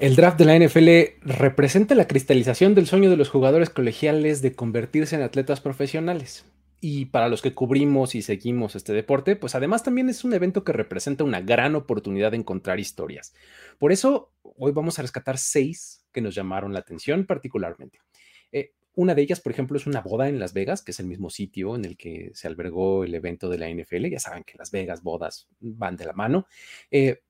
El draft de la NFL representa la cristalización del sueño de los jugadores colegiales de convertirse en atletas profesionales. Y para los que cubrimos y seguimos este deporte, pues además también es un evento que representa una gran oportunidad de encontrar historias. Por eso, hoy vamos a rescatar seis que nos llamaron la atención particularmente. Eh, una de ellas, por ejemplo, es una boda en Las Vegas, que es el mismo sitio en el que se albergó el evento de la NFL. Ya saben que Las Vegas, bodas van de la mano. Eh,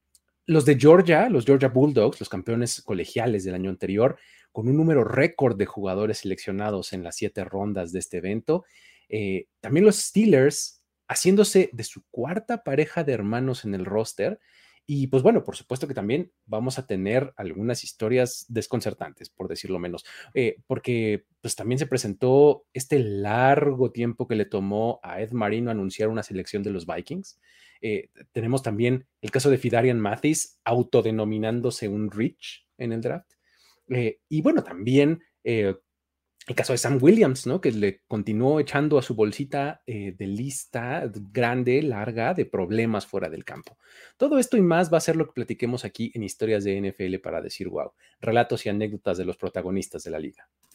los de Georgia, los Georgia Bulldogs, los campeones colegiales del año anterior, con un número récord de jugadores seleccionados en las siete rondas de este evento. Eh, también los Steelers haciéndose de su cuarta pareja de hermanos en el roster. Y pues bueno, por supuesto que también vamos a tener algunas historias desconcertantes, por decirlo menos, eh, porque pues también se presentó este largo tiempo que le tomó a Ed Marino anunciar una selección de los Vikings. Eh, tenemos también el caso de Fidarian Mathis autodenominándose un Rich en el draft. Eh, y bueno, también eh, el caso de Sam Williams, ¿no? Que le continuó echando a su bolsita de lista grande, larga, de problemas fuera del campo. Todo esto y más va a ser lo que platiquemos aquí en Historias de NFL para decir wow, relatos y anécdotas de los protagonistas de la liga.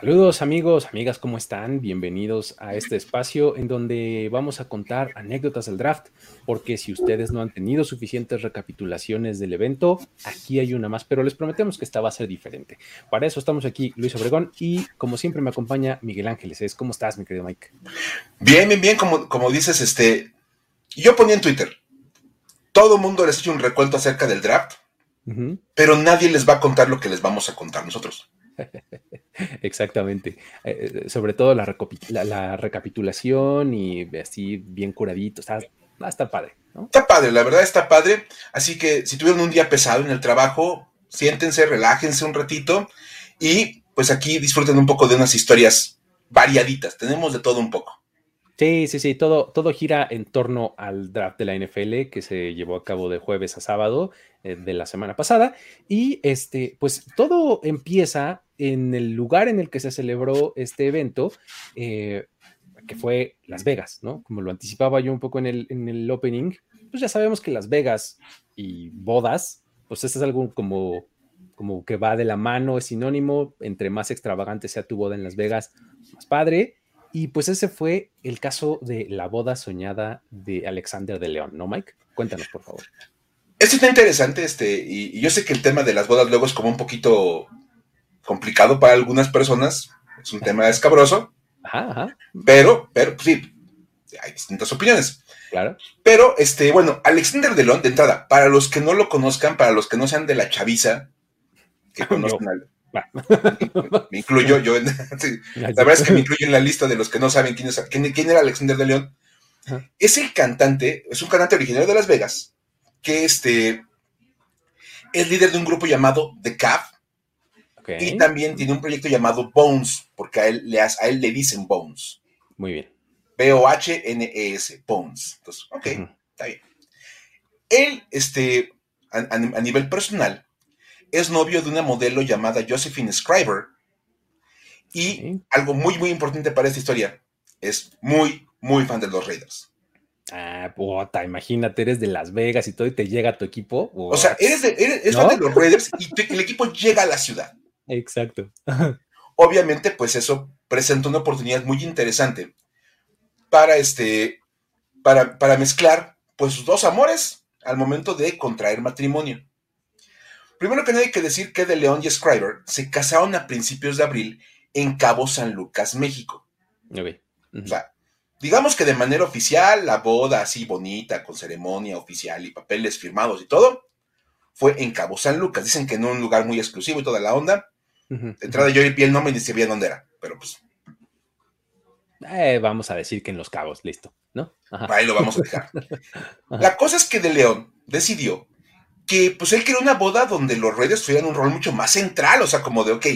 Saludos amigos, amigas, ¿cómo están? Bienvenidos a este espacio en donde vamos a contar anécdotas del draft, porque si ustedes no han tenido suficientes recapitulaciones del evento, aquí hay una más, pero les prometemos que esta va a ser diferente. Para eso estamos aquí, Luis Obregón, y como siempre me acompaña Miguel Ángeles. ¿Cómo estás, mi querido Mike? Bien, bien, bien, como, como dices, este, yo ponía en Twitter, todo el mundo les ha hecho un recuento acerca del draft, pero nadie les va a contar lo que les vamos a contar nosotros. Exactamente. Eh, sobre todo la, recapitulación y así bien curadito. Está, estar padre. Está padre, la verdad está padre. Así que si tuvieron un día pesado en el trabajo, siéntense, relájense un ratito y pues aquí disfruten un poco de unas historias variaditas. Tenemos de todo un poco. Sí, sí, sí, todo, todo gira en torno al draft de la NFL que se llevó a cabo de jueves a sábado eh, de la semana pasada. Y este, pues todo empieza en el lugar en el que se celebró este evento, eh, que fue Las Vegas, ¿no? Como lo anticipaba yo un poco en el, en el opening, pues ya sabemos que Las Vegas y bodas, pues esto es algo como, como que va de la mano, es sinónimo, entre más extravagante sea tu boda en Las Vegas, más padre. Y pues ese fue el caso de la boda soñada de Alexander de León, ¿no, Mike? Cuéntanos, por favor. Esto está interesante, este, y, yo sé que el tema de las bodas luego es como un poquito complicado para algunas personas, es un tema escabroso, ajá, pero, pero, pues sí, hay distintas opiniones. Claro. Pero, este, bueno, Alexander de León, de entrada, para los que no lo conozcan, para los que no sean de la chaviza, que conozcan al, me incluyo yo en, la verdad es que me incluyo en la lista de los que no saben quién, es, quién, era Alexander de León. Es el cantante, es un cantante originario de Las Vegas, que este, es líder de un grupo llamado The Cab. Y también tiene un proyecto llamado Bones, porque a él le, a él le dicen Bones. Muy bien. B-O-H-N-E-S, Bones. Entonces, ok, está bien. Él, este, a nivel personal, es novio de una modelo llamada Josephine Scriber. Y algo muy, muy importante para esta historia, es muy, muy fan de los Raiders. Ah, puta, imagínate, eres de Las Vegas y todo y te llega tu equipo. O sea, eres, de, fan de los Raiders y el equipo llega a la ciudad. Exacto. Obviamente, pues eso presenta una oportunidad muy interesante para este, para, para mezclar pues sus dos amores al momento de contraer matrimonio. Primero que nada hay que decir que De León y Scriber se casaron a principios de abril en Cabo San Lucas, México. O sea, digamos que de manera oficial, la boda así bonita, con ceremonia oficial y papeles firmados y todo, fue en Cabo San Lucas. Dicen que en un lugar muy exclusivo y toda la onda. De entrada yo vi el nombre y ni sabía dónde era, pero pues. Eh, vamos a decir que en Los Cabos, listo, ¿no? Ahí lo vamos a dejar. la cosa es que De León decidió que pues él quería una boda donde los reyes tuvieran un rol mucho más central, o sea, como de, ok,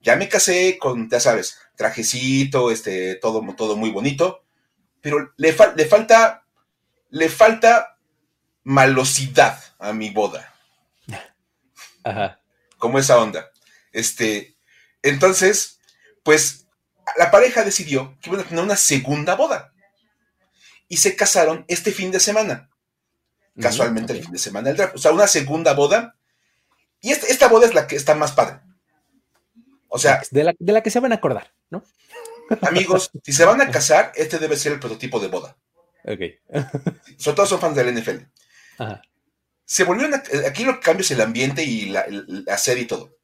ya me casé con, ya sabes, trajecito, este, todo, todo muy bonito, pero le, le falta, le falta malosidad a mi boda. Ajá. Como esa onda. Este, entonces, pues la pareja decidió que iban a tener una segunda boda. Y se casaron este fin de semana. Casualmente el fin de semana del draft. O sea, una segunda boda. Y esta, esta boda es la que está más padre. O sea. De la, de la que se van a acordar, ¿no? Amigos, si se van a casar, este debe ser el prototipo de boda. Ok. Sobre todo son fans del NFL. Ajá. Se volvieron. A, aquí lo que cambia es el ambiente y la, la serie y todo.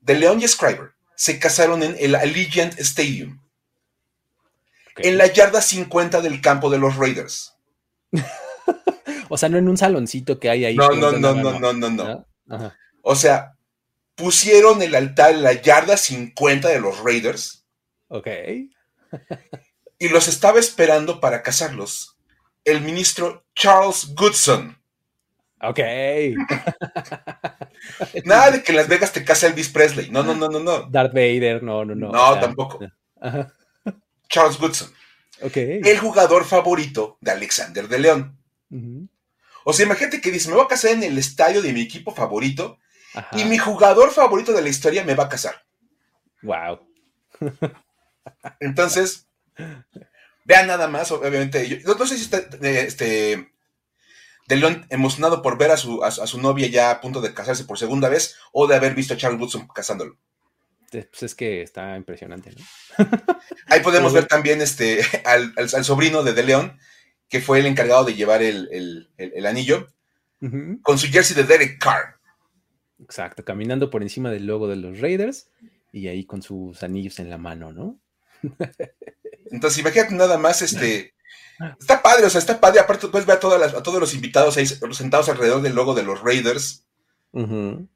De León y Scriber se casaron en el Allegiant Stadium. Okay. En la yarda 50 del campo de los Raiders. o sea, no en un saloncito que hay ahí. No, no, no, no, no, no, no. Ajá. O sea, pusieron el altar en la yarda 50 de los Raiders. Ok. y los estaba esperando para casarlos el ministro Charles Goodson. Ok. Nada de que en Las Vegas te casa Elvis Presley. No, no, no, no, no. Darth Vader, no, no, no. No, tampoco. Ajá. Charles Goodson. Ok. El jugador favorito de Alexander de León. Uh -huh. O sea, imagínate que dice, me voy a casar en el estadio de mi equipo favorito Ajá. y mi jugador favorito de la historia me va a casar. Wow. Entonces, vean nada más, obviamente. Yo, no, sé si está este, de León emocionado por ver a su, a, a, su novia ya a punto de casarse por segunda vez o de haber visto a Charles Woodson casándolo. Pues es que está impresionante, ¿no? Ahí podemos ver también este, al, al, al, sobrino de De León, que fue el encargado de llevar el, el, el anillo, uh -huh. con su jersey de Derek Carr. Exacto, caminando por encima del logo de los Raiders y ahí con sus anillos en la mano, ¿no? Entonces, imagínate nada más, este. Está padre, o sea, está padre. Aparte, puedes ver a, todas las, a todos los invitados ahí sentados alrededor del logo de los Raiders. Uh -huh.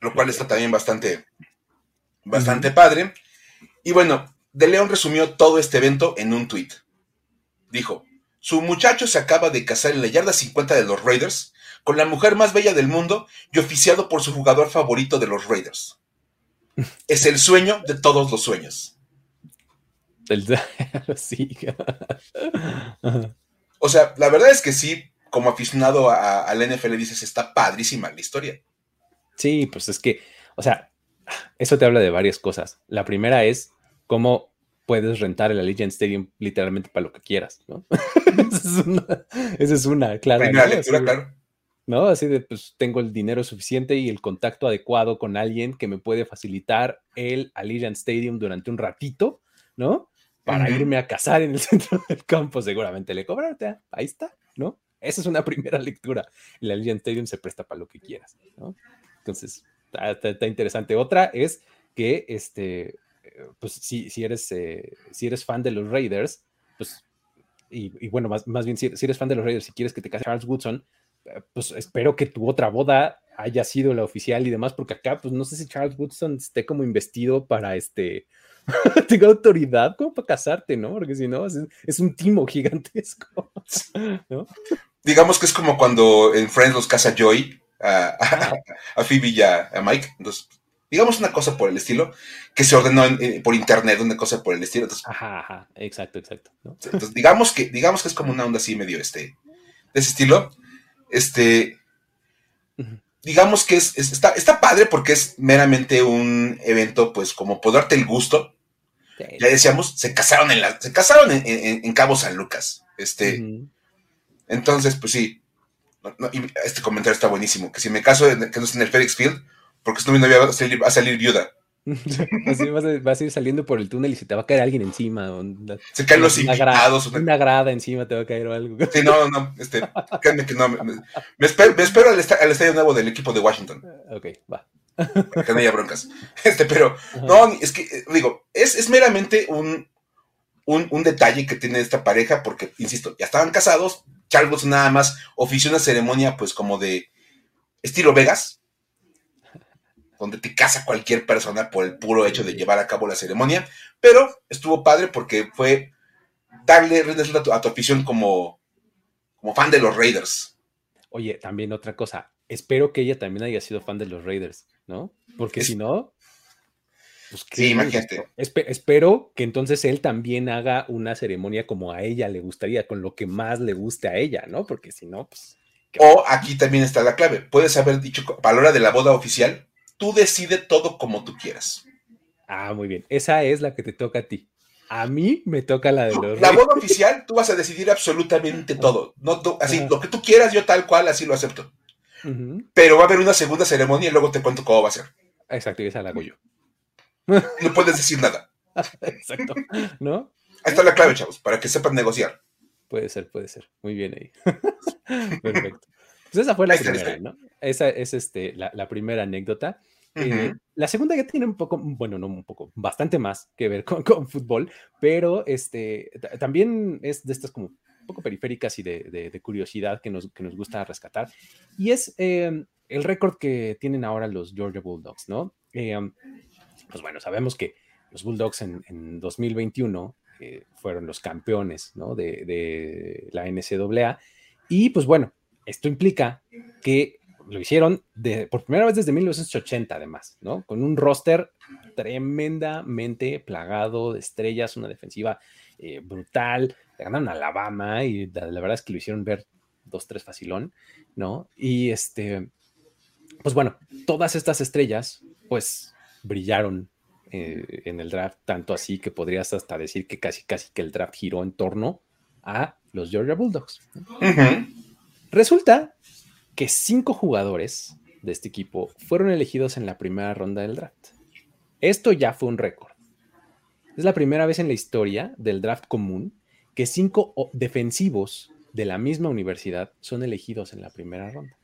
Lo cual está también bastante, bastante uh -huh. padre. Y bueno, De León resumió todo este evento en un tweet. Dijo: Su muchacho se acaba de casar en la yarda 50 de los Raiders con la mujer más bella del mundo y oficiado por su jugador favorito de los Raiders. Es el sueño de todos los sueños. Sí. o sea, la verdad es que sí, como aficionado al NFL dices, está padrísima la historia. Sí, pues es que, o sea, eso te habla de varias cosas. La primera es cómo puedes rentar el Allegiant Stadium literalmente para lo que quieras, ¿no? esa, es una, esa es una, claro. Primera ¿no? lectura, Así, claro. ¿no? Así de, pues tengo el dinero suficiente y el contacto adecuado con alguien que me puede facilitar el Allegiant Stadium durante un ratito, ¿no? Para uh -huh. irme a casar en el centro del campo, seguramente le cobran, ahí está, ¿no? Esa es una primera lectura. El Allegiant Stadium se presta para lo que quieras, ¿no? Entonces, está, está, está interesante. Otra es que, este, pues si, si, eres, eh, si eres fan de los Raiders, pues, y, y bueno, más, más bien, si, eres fan de los Raiders, si quieres que te case Charles Woodson, pues espero que tu otra boda haya sido la oficial y demás, porque acá, pues no sé si Charles Woodson esté como investido para este, tenga autoridad como para casarte, ¿no? Porque si no, es, un timo gigantesco. Digamos que es como cuando en Friends los casa Joy a, a, a Phoebe y a, a, Mike, entonces, digamos una cosa por el estilo, que se ordenó en, en, por internet, una cosa por el estilo. Entonces, ajá, ajá, exacto, exacto. ¿no? Entonces, digamos que, digamos que es como una onda así medio este, de ese estilo este, digamos que es, es, está, está padre porque es meramente un evento, pues, como por darte el gusto. Sí. Ya decíamos, se casaron en la, se casaron en, Cabo San Lucas. Este, uh -huh. entonces, pues sí. No, no, este comentario está buenísimo. Que si me caso, que no es en el FedEx Field, porque si no novia va a salir, va a salir viuda. Así vas, a, vas, a, ir saliendo por el túnel y se te va a caer alguien encima. Una, se caen los una invitados. Una grada encima te va a caer o algo. Sí, no, no, este, créanme que no. Me, me espero, me espero al, al, estadio nuevo del equipo de Washington. Ok, va. Para que no haya broncas. Este, pero, Ajá. no, es que, eh, digo, es, es meramente un, un, un, detalle que tiene esta pareja, porque, insisto, ya estaban casados. Charles nada más ofició una ceremonia, pues, como de estilo Vegas donde te casa cualquier persona por el puro hecho de llevar a cabo la ceremonia, pero estuvo padre porque fue darle a tu, a tu afición como, como fan de los Raiders. Oye, también otra cosa, espero que ella también haya sido fan de los Raiders, ¿no? Porque es, si no... Pues, sí, imagínate. espero que entonces él también haga una ceremonia como a ella le gustaría, con lo que más le guste a ella, ¿no? Porque si no, pues. O aquí también está la clave. Puedes haber dicho, a la hora de la boda oficial, tú decide todo como tú quieras. Ah, muy bien. Esa es la que te toca a ti. A mí me toca la de los. La boda oficial, tú vas a decidir absolutamente todo. No, así, lo que tú quieras, yo tal cual, así lo acepto. Pero va a haber una segunda ceremonia y luego te cuento cómo va a ser. Exacto, y esa la hago yo. No puedes decir nada. Exacto. ¿No? Ahí está la clave, chavos, para que sepan negociar. Puede ser, puede ser. Muy bien ahí. Perfecto. Pues esa fue la primera, ¿no? Esa es este, la, primera anécdota. Eh, la segunda ya tiene un poco, bueno, no un poco, bastante más que ver con, fútbol, pero este, también es de estas como un poco periféricas y de, curiosidad que nos, que nos, gusta rescatar. Y es em, el récord que tienen ahora los Georgia Bulldogs, ¿no? Em, pues bueno, sabemos que los Bulldogs en, 2021 eh, fueron los campeones ¿no? de, la NCAA. Y pues bueno, esto implica que lo hicieron de, por primera vez desde 1980, además, ¿no? Con un roster tremendamente plagado de estrellas, una defensiva eh, brutal. Le ganaron a Alabama y la, verdad es que lo hicieron ver dos, tres facilón, ¿no? Y este, pues bueno, todas estas estrellas, pues brillaron eh, en el draft, tanto así que podrías hasta decir que casi, casi que el draft giró en torno a los Georgia Bulldogs. Resulta que cinco jugadores de este equipo fueron elegidos en la primera ronda del draft. Esto ya fue un récord. Es la primera vez en la historia del draft común que cinco defensivos de la misma universidad son elegidos en la primera ronda.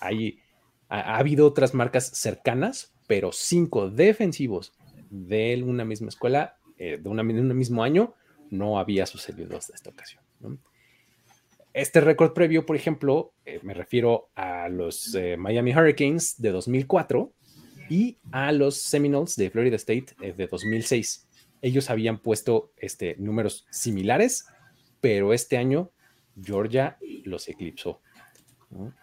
Hay, ha habido otras marcas cercanas, pero cinco defensivos de una misma escuela, eh, de, un mismo año, no había sucedido hasta esta ocasión. Este récord previo, por ejemplo, eh, me refiero a los eh, Miami Hurricanes de 2004 y a los Seminoles de Florida State de 2006. Ellos habían puesto este, números similares, pero este año Georgia los eclipsó.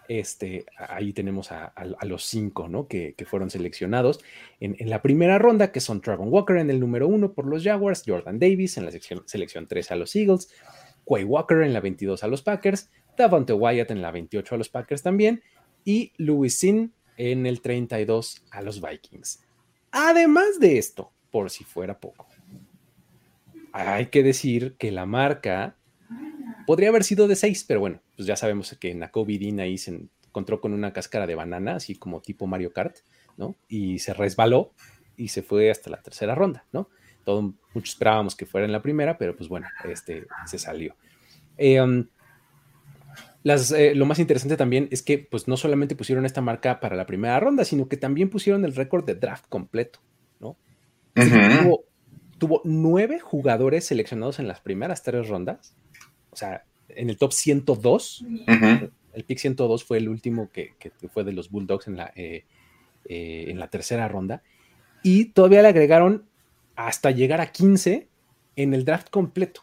Este, ahí tenemos a, los cinco ¿no? que, fueron seleccionados en, la primera ronda, que son Travon Walker en el número uno por los Jaguars, Jordan Davis en la selección, selección 3 a los Eagles, Quay Walker en la 22 a los Packers, Davante Wyatt en la 28 a los Packers también, y Louis Sin en el 32 a los Vikings. Además de esto, por si fuera poco, hay que decir que la marca Podría haber sido de 6, pero bueno, pues ya sabemos que Nakobe Dean ahí se encontró con una cáscara de banana, así como tipo Mario Kart, ¿no? Y se resbaló y se fue hasta la tercera ronda, ¿no? Todo, muchos esperábamos que fuera en la primera, pero pues bueno, este se salió. Eh, um, las, eh, lo más interesante también es que pues no solamente pusieron esta marca para la primera ronda, sino que también pusieron el récord de draft completo, ¿no? tuvo, tuvo, nueve jugadores seleccionados en las primeras tres rondas o sea, en el top 102, el pick 102 fue el último que, fue de los Bulldogs en la, eh, eh, en la tercera ronda. Y todavía le agregaron hasta llegar a 15 en el draft completo.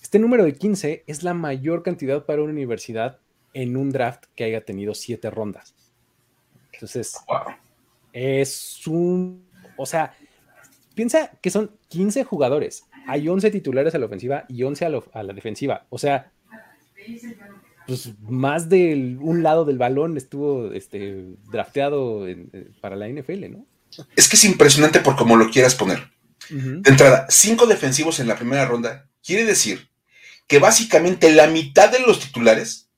Este número de 15 es la mayor cantidad para una universidad en un draft que haya tenido siete rondas. Entonces, es un, o sea, piensa que son 15 jugadores hay 11 titulares a la ofensiva y 11 a, la defensiva. O sea, pues más de un lado del balón estuvo este, drafteado para la NFL, ¿no? Es que es impresionante por cómo lo quieras poner. De entrada, cinco defensivos en la primera ronda quiere decir que básicamente la mitad de los titulares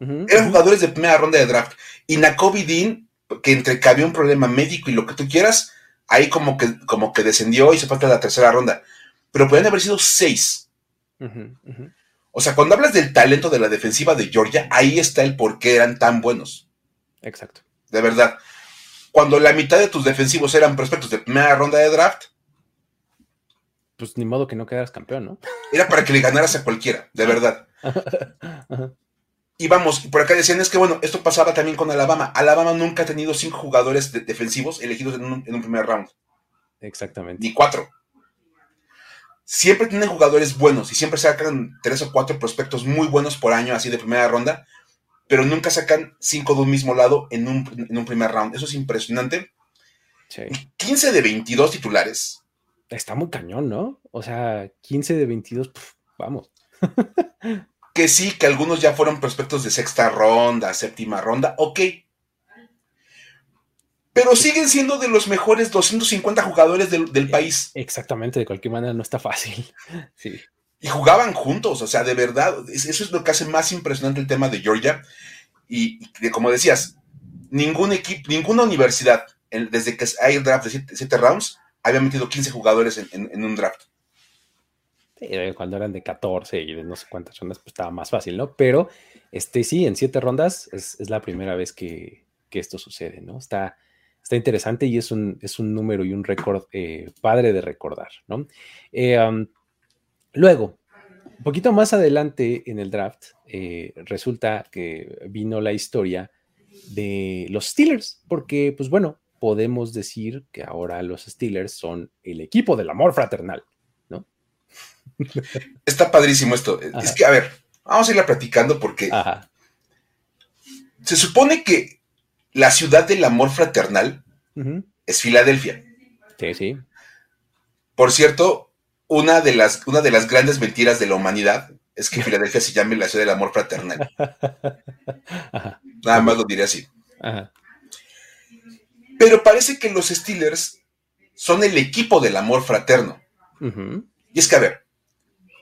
eran jugadores de primera ronda de draft. Y Nakobe Dean, que entre que había un problema médico y lo que tú quieras, ahí como que, como que descendió y se falta la tercera ronda pero pueden haber sido seis. O sea, cuando hablas del talento de la defensiva de Georgia, ahí está el por qué eran tan buenos. Exacto. De verdad. Cuando la mitad de tus defensivos eran prospectos de primera ronda de draft. Pues ni modo que no quedaras campeón, ¿no? Era para que le ganaras a cualquiera, de verdad. Y vamos, por acá decían, es que bueno, esto pasaba también con Alabama. Alabama nunca ha tenido cinco jugadores defensivos elegidos en un, en un primer round. Exactamente. Ni cuatro siempre tienen jugadores buenos y siempre sacan tres o cuatro prospectos muy buenos por año, así de primera ronda, pero nunca sacan cinco de un mismo lado en un, primer round. Eso es impresionante. Sí. 15 de 22 titulares. Está muy cañón, ¿no? O sea, 15 de 22, pf, vamos. Que sí, que algunos ya fueron prospectos de sexta ronda, séptima ronda, ok. Pero siguen siendo de los mejores 250 jugadores del, del país. Exactamente, de cualquier manera no está fácil. Sí. Y jugaban juntos, o sea, de verdad, es- eso es lo que hace más impresionante el tema de Georgia. Y, y como decías, ningún equipo, ninguna universidad, en- desde que hay draft de 7 rounds, había metido 15 jugadores en, un draft. Sí, eh, cuando eran de 14 y de no sé cuántas rondas, pues estaba más fácil, ¿no? Pero este sí, en siete rondas es, es la primera vez que, que esto sucede, ¿no? Está, está interesante y es un, es un número y un récord eh, padre de recordar, ¿no? Eh, luego, un poquito más adelante en el draft, eh, resulta que vino la historia de los Steelers, porque, pues bueno, podemos decir que ahora los Steelers son el equipo del amor fraternal. Está padrísimo esto. Ajá. Es que, a ver, vamos a irla platicando porque Ajá. se supone que la ciudad del amor fraternal es Filadelfia. Sí, sí. Por cierto, una de las, una de las grandes mentiras de la humanidad es que Filadelfia se llame la ciudad del amor fraternal. Ajá. Nada más lo diré así. Ajá. Pero parece que los Steelers son el equipo del amor fraterno. Y es que, a ver,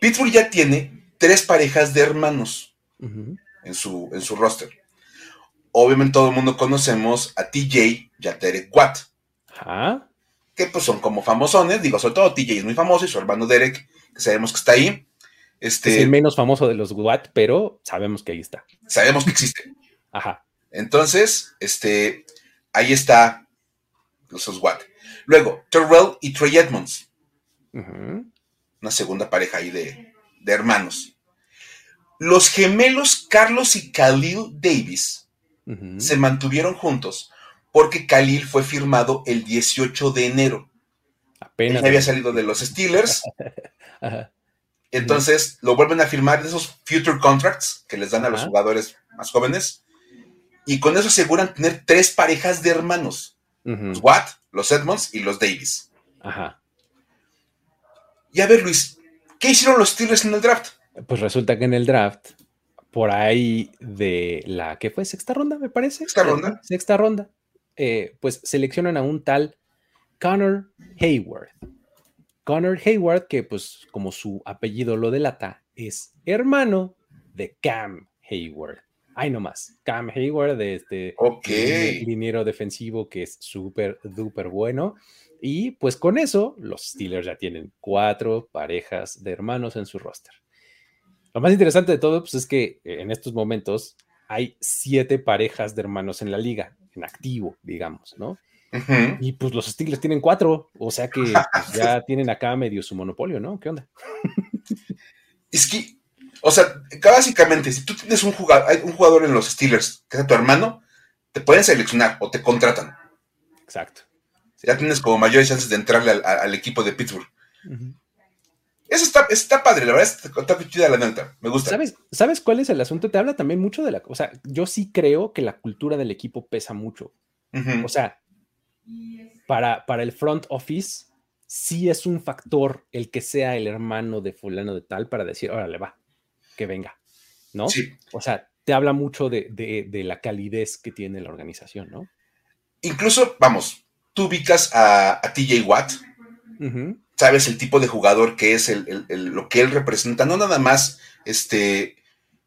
Pittsburgh ya tiene tres parejas de hermanos en su, en su roster. Obviamente todo el mundo conocemos a TJ y a Derek Watt, Ajá. Que pues son como famosones. Digo, sobre todo TJ es muy famoso y su hermano Derek, que sabemos que está ahí. Es Este, el menos famoso de los Watt, pero sabemos que ahí está. sabemos que existe. Ajá. Entonces, este, ahí está esos Watt. Luego, Terrell y Trey Edmonds, una segunda pareja ahí de, de hermanos. Los gemelos Carlos y Khalil Davis se mantuvieron juntos porque Khalil fue firmado el 18 de enero. Apenas. había salido de los Steelers, Ajá. entonces lo vuelven a firmar de esos future contracts que les dan a los Ajá. jugadores más jóvenes. Y con eso aseguran tener tres parejas de hermanos. Ujú. Los Watt, los Edmonds y los Davis. Ajá. Y a ver, Luis, ¿qué hicieron los Steelers en el draft? Pues resulta que en el draft, por ahí de la que fue sexta ronda, me parece. ¿Sexta ronda? Sexta ronda. Eh, pues seleccionan a un tal Connor Hayward. Connor Hayward, que pues como su apellido lo delata, es hermano de Cam Hayward. Ay, no más. Cam Hayward, de este Ok. line- liniero defensivo que es súper, duper bueno. Y pues con eso, los Steelers ya tienen cuatro parejas de hermanos en su roster. Lo más interesante de todo pues, es que eh, en estos momentos hay siete parejas de hermanos en la liga, en activo, digamos, ¿no? Y pues los Steelers tienen cuatro, o sea que pues, ya tienen acá medio su monopolio, ¿no? ¿Qué onda? Es que, o sea, básicamente, si tú tienes un jugador, hay un jugador en los Steelers que es tu hermano, te pueden seleccionar o te contratan. Exacto. Ya tienes como mayores chances de entrarle al, equipo de Pittsburgh. Ujú. Eso está, está padre, la verdad, está, está chida la neta. Me gusta. ¿Sabes, ¿Sabes cuál es el asunto? Te habla también mucho de la... O sea, yo sí creo que la cultura del equipo pesa mucho. O sea, para, para el front office, sí es un factor el que sea el hermano de fulano de tal para decir, órale, va, que venga, ¿no? Sí. O sea, te habla mucho de, de- de la calidez que tiene la organización, ¿no? Incluso, vamos, tú ubicas a, a TJ Watt, Ujú, sabes el tipo de jugador que es, el, el- el- lo que él representa, no nada más este,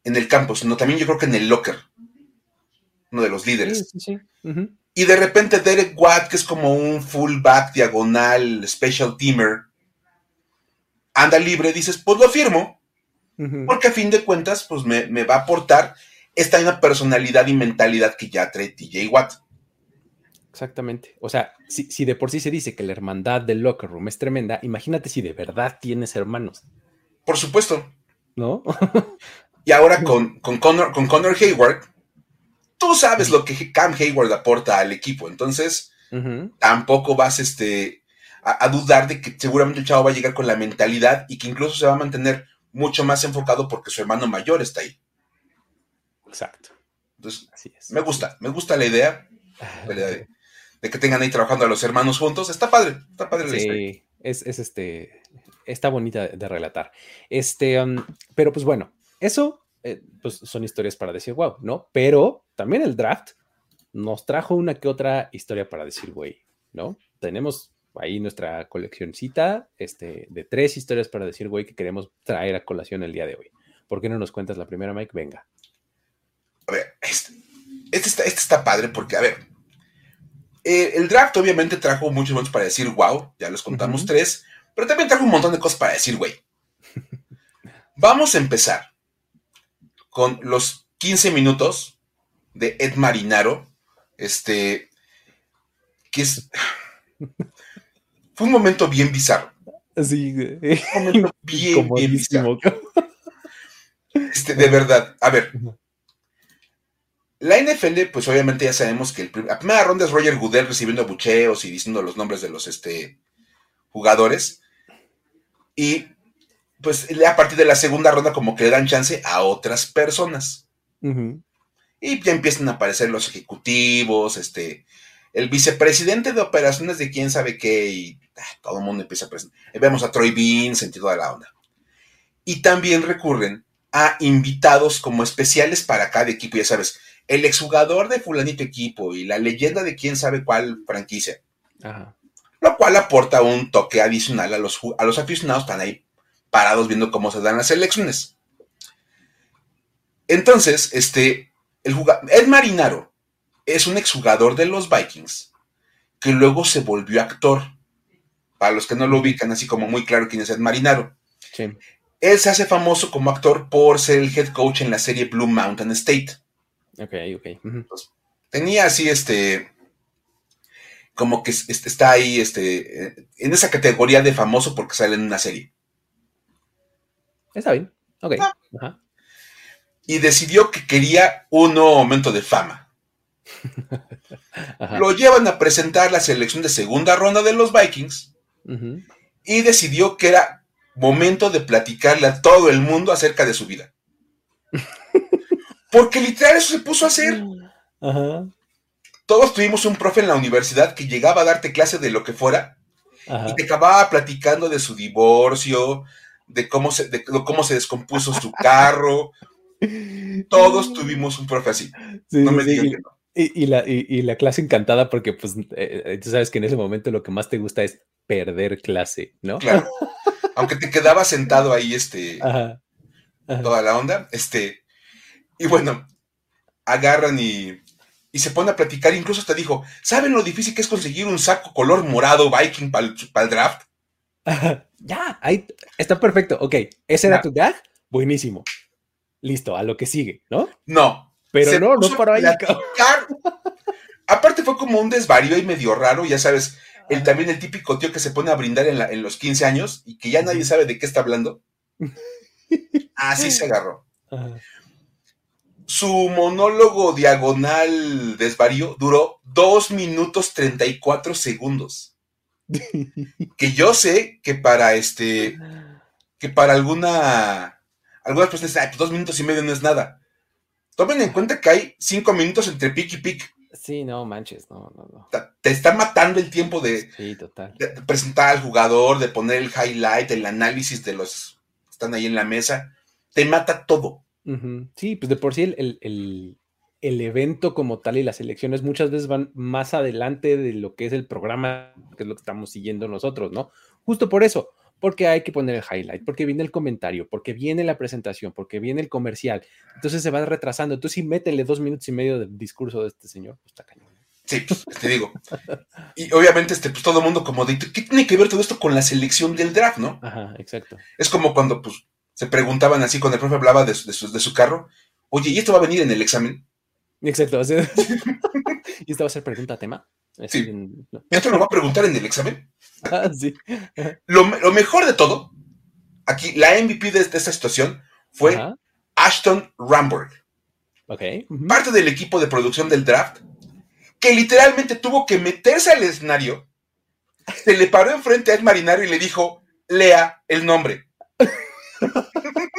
en el campo, sino también yo creo que en el locker, uno de los Sí, líderes. sí, Y de repente Derek Watt, que es como un fullback diagonal, special teamer, anda libre, dices, pues lo firmo, porque a fin de cuentas, pues me, me va a aportar esta personalidad y mentalidad que ya trae TJ Watt. Exactamente. O sea, si, si de por sí se dice que la hermandad del locker room es tremenda, imagínate si de verdad tienes hermanos, Por supuesto. ¿no? Y ahora con, con, Connor, con Connor Hayward, tú sabes lo que Cam Hayward aporta al equipo, entonces tampoco vas este, a, a dudar de que seguramente el chavo va a llegar con la mentalidad y que incluso se va a mantener mucho más enfocado porque su hermano mayor está ahí. Exacto. Entonces, Así es. me gusta, me gusta la idea, la idea de, de que tengan ahí trabajando a los hermanos juntos. Está padre, está padre la sí, Es, es, este, está bonita de relatar. Este, um, pero pues bueno, eso eh, pues son historias para decir wow, ¿no? Pero también el draft nos trajo una que otra historia para decir güey, ¿no? Tenemos ahí nuestra coleccioncita este, de tres historias para decir güey que queremos traer a colación el día de hoy. ¿Por qué no nos cuentas la primera, Mike? Venga. A ver, este, este, está, este está padre porque, a ver, eh, el draft obviamente trajo muchos momentos para decir wow, ya los contamos tres, pero también trajo un montón de cosas para decir güey. Vamos a empezar con los 15 minutos de Ed Marinaro, este, que es... Fue un momento bien bizarro. Sí, un momento bien, bien bizarro. Este, de verdad, a ver, la NFL, pues obviamente ya sabemos que el la primera ronda es Roger Goodell recibiendo bucheos y diciendo los nombres de los este, jugadores. Y pues a partir de la segunda ronda como que le dan chance a otras personas. Y ya empiezan a aparecer los ejecutivos, este, el vicepresidente de operaciones de quién sabe qué, y ah, todo el mundo empieza a presentar. Vemos a Troy Bean, sentido de la onda. Y también recurren a invitados como especiales para cada equipo, ya sabes, el exjugador de fulanito equipo y la leyenda de quién sabe cuál franquicia. Lo cual aporta un toque adicional a los, a los aficionados que están ahí parados viendo cómo se dan las elecciones. Entonces, este, el Ed Marinaro es un exjugador de los Vikings que luego se volvió actor. Para los que no lo ubican, así como muy claro quién es Ed Marinaro. Él se hace famoso como actor por ser el head coach en la serie Blue Mountain State. Ok, ok. tenía así este. Como que está ahí este, en esa categoría de famoso porque sale en una serie. Está bien. Ok. Ah. Y decidió que quería un nuevo momento de fama. Lo llevan a presentar la selección de segunda ronda de los Vikings. Y decidió que era momento de platicarle a todo el mundo acerca de su vida. Porque literal eso se puso a hacer. Todos tuvimos un profe en la universidad que llegaba a darte clase de lo que fuera y te acababa platicando de su divorcio, de cómo se, de cómo se descompuso su carro. Todos tuvimos un profe así. no me digas que no. Y, la, y, la, clase encantada porque pues eh, eh, tú sabes que en ese momento lo que más te gusta es perder clase, ¿no? Claro. Aunque te quedabas sentado ahí, este, toda la onda, este, y bueno, agarran y, y se pone a platicar, incluso te dijo, ¿saben lo difícil que es conseguir un saco color morado Viking para el, draft? ya, ahí está perfecto. Ok, ese era tu gag. Buenísimo. Listo, a lo que sigue, ¿no? No. Pero no, no para ahí. Aparte fue como un desvarío y medio raro, ya sabes, el, también el típico tío que se pone a brindar en, en los 15 años y que ya nadie sabe de qué está hablando. Así se agarró. Su monólogo diagonal desvarío duró 2 minutos 34 segundos. que yo sé que para este, que para alguna, algunas personas, ay, pues dos minutos y medio no es nada. Tomen en cuenta que hay cinco minutos entre pic y pic. Sí, no manches, no, no, no. Te está matando el tiempo de, total. de, presentar al jugador, de poner el highlight, el análisis de los que están ahí en la mesa. Te mata todo. Sí, pues de por sí el, el, evento como tal y las elecciones muchas veces van más adelante de lo que es el programa, que es lo que estamos siguiendo nosotros, ¿no? Justo por eso, porque hay que poner el highlight, porque viene el comentario, porque viene la presentación, porque viene el comercial. Entonces se va retrasando. Entonces, si métele dos minutos y medio de discurso de este señor, pues está cañón. Sí, pues, te digo. Y obviamente, este, pues todo el mundo como de, ¿qué tiene que ver todo esto con la selección del draft, no? Ajá, exacto. Es como cuando, pues, se preguntaban así, cuando el profe hablaba de, su, de su, carro, oye, ¿y esto va a venir en el examen? Exacto. ¿Y esta va a ser pregunta tema? Sí. ¿Esto lo va a preguntar en el examen? Ah, sí. Lo, mejor de todo, aquí, la MVP de, esta situación fue Ashton Ramberg. Parte del equipo de producción del draft, que literalmente tuvo que meterse al escenario, se le paró enfrente a Ed Marinario y le dijo, lea el nombre.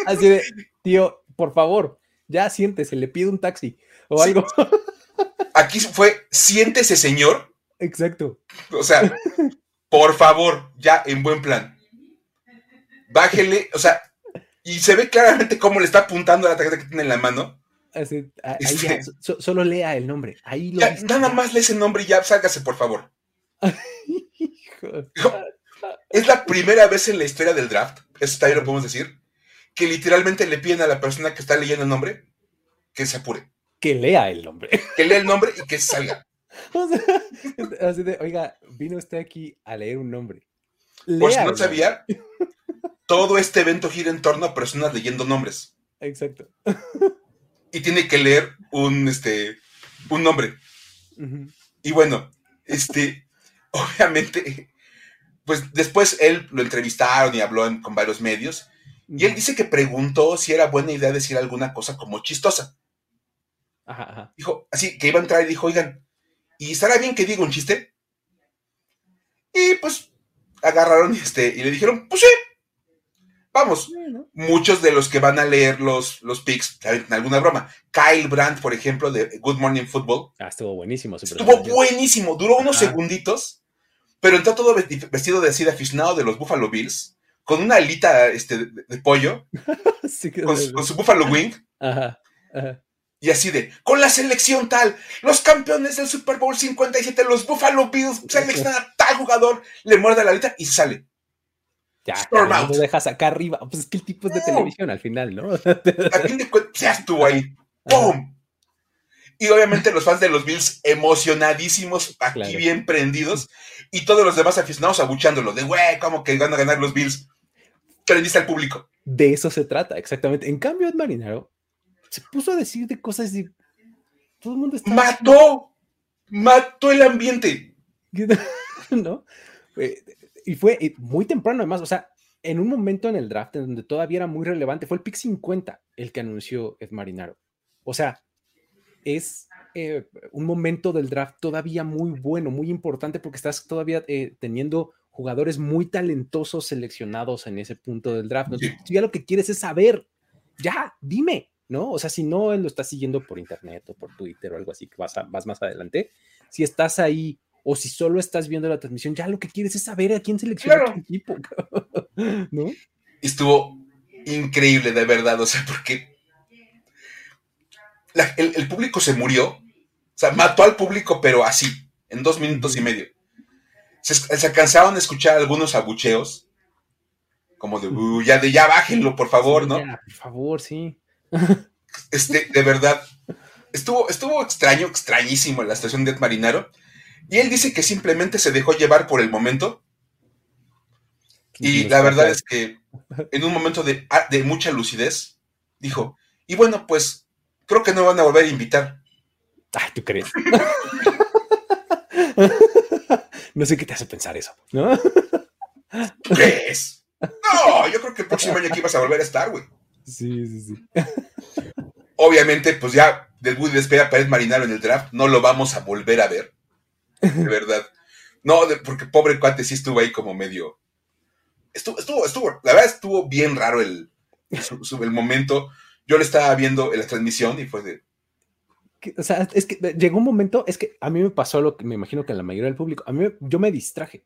Así de, tío, por favor, ya siéntese, le pido un taxi o algo. Aquí fue, siéntese, señor, Exacto. O sea, por favor, ya en buen plan. Bájele, o sea, y se ve claramente cómo le está apuntando a la tarjeta que tiene en la mano. Así, ahí ya, este so, solo lea el nombre. Ahí lo ya, nada más lee ese nombre y ya sálgase, por favor. es la primera vez en la historia del draft, eso también lo podemos decir, que literalmente le piden a la persona que está leyendo el nombre que se apure. Que lea el nombre. Que lea el nombre y que salga. O sea, así de, oiga, vino usted aquí a leer un nombre. Lea Por si no sabía, todo este evento gira en torno a personas leyendo nombres. Exacto. Y tiene que leer un, este, un nombre. Uh -huh. Y bueno, este, obviamente, pues después él lo entrevistaron y habló en, con varios medios. Y él dice que preguntó si era buena idea decir alguna cosa como chistosa. Ajá, ajá. Dijo, así que iba a entrar y dijo, oigan, ¿y estará bien que diga un chiste? Y pues agarraron este, y le dijeron, pues sí, vamos. Bueno. Muchos de los que van a leer los, los picks, en alguna broma. Kyle Brandt, por ejemplo, de Good Morning Football. Ah, estuvo buenísimo. Estuvo buenísimo, duró unos ajá. segunditos, pero entró todo vestido de así de aficionado de los Buffalo Bills con una alita este, de, de pollo, sí, con, con, su Buffalo Wing. Ajá, ajá. Y así de, con la selección tal, los campeones del Super Bowl 57, los Buffalo Bills seleccionan a tal jugador, le muerde la alita y sale. Ya, Storm out. lo dejas acá arriba. Pues es que el tipo es de no. televisión al final, ¿no? A fin de cuentas, ya estuvo ahí. ¡Pum! Y obviamente los fans de los Bills emocionadísimos, aquí claro. bien prendidos, y todos los demás aficionados abuchándolo, de güey, ¿cómo que van a ganar los Bills? Prendiste al público. De eso se trata, exactamente. En cambio, Ed Marinaro se puso a decir de cosas y todo el mundo está. ¡Mató! ¡Mató el ambiente! ¿No? Y fue muy temprano, además, o sea, en un momento en el draft en donde todavía era muy relevante, fue el pick 50 el que anunció Ed Marinaro. O sea, es eh, un momento del draft todavía muy bueno, muy importante, porque estás todavía eh, teniendo jugadores muy talentosos seleccionados en ese punto del draft. Sí. ya lo que quieres es saber, ya, dime, ¿no? O sea, si no lo estás siguiendo por internet o por Twitter o algo así, que vas, a, vas más adelante, si estás ahí o si solo estás viendo la transmisión, ya lo que quieres es saber a quién selecciona claro. tu equipo, ¿no? Estuvo increíble, de verdad, o sea, porque la, el, el, público se murió, o sea, mató al público, pero así, en dos minutos y medio. Se, se cansaron de escuchar algunos abucheos, como de, uh, ya, de ya bájenlo, por favor, sí, ¿no? Ya, por favor, sí. Este, de verdad, estuvo, estuvo extraño, extrañísimo la estación de Ed Marinaro. Y él dice que simplemente se dejó llevar por el momento. Y la verdad es que en un momento de, ah, de mucha lucidez, dijo, y bueno, pues creo que no van a volver a invitar. Ay, ¿tú crees? no sé qué te hace pensar eso, ¿no? ¿Tú crees? No, yo creo que el próximo año aquí vas a volver a estar, güey. Sí, sí, sí. Obviamente, pues ya debut y despedida para Ed Marinaro en el draft, no lo vamos a volver a ver. De verdad. No, de, porque pobre cuate sí estuvo ahí como medio. Estuvo, estuvo, estuvo, la verdad estuvo bien raro el, el momento. Yo le estaba viendo en la transmisión y fue de. O sea, es que llegó un momento, es que a mí me pasó lo que me imagino que a la mayoría del público, a mí yo me distraje.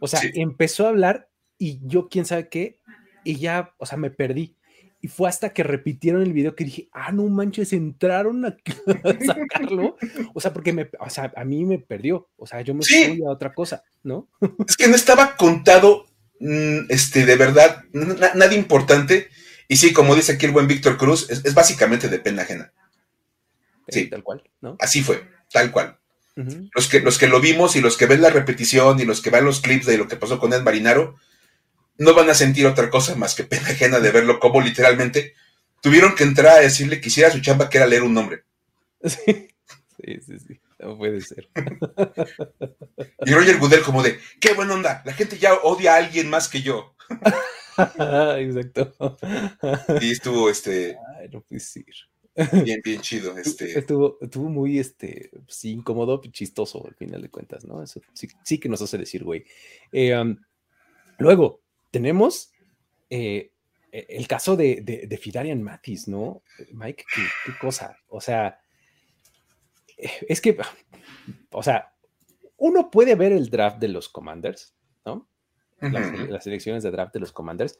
O sea, sí. empezó a hablar y yo quién sabe qué, y ya, o sea, me perdí. Y fue hasta que repitieron el video que dije, ah, no manches, entraron a, a sacarlo. O sea, porque me, o sea, a mí me perdió. O sea, yo me sí. fui a otra cosa, ¿no? Es que no estaba contado, mm, este, de verdad, nada importante. Y sí, como dice aquí el buen Víctor Cruz, es, es, básicamente de pena ajena. Sí, tal cual, ¿no? Así fue, tal cual. Uh -huh. los, que, los que lo vimos y los que ven la repetición y los que ven los clips de lo que pasó con Ed Marinaro, no van a sentir otra cosa más que pena ajena de verlo como literalmente tuvieron que entrar a decirle que hiciera su chamba que era leer un nombre. Sí, sí, sí, sí. no puede ser. y Roger Goodell como de, qué buena onda, la gente ya odia a alguien más que yo. Exacto. Y estuvo este... Ay, no puede ser. Bien, bien chido. Este... Estuvo, estuvo muy este, sí, incómodo, chistoso al final de cuentas, ¿no? Eso sí, sí que nos hace decir, güey. Eh, um, luego, tenemos eh, el caso de, de, de, Fidarian Matis, ¿no? Mike, ¿qué, qué, cosa. O sea, es que, o sea, uno puede ver el draft de los Commanders, ¿no? Las, las elecciones de draft de los Commanders.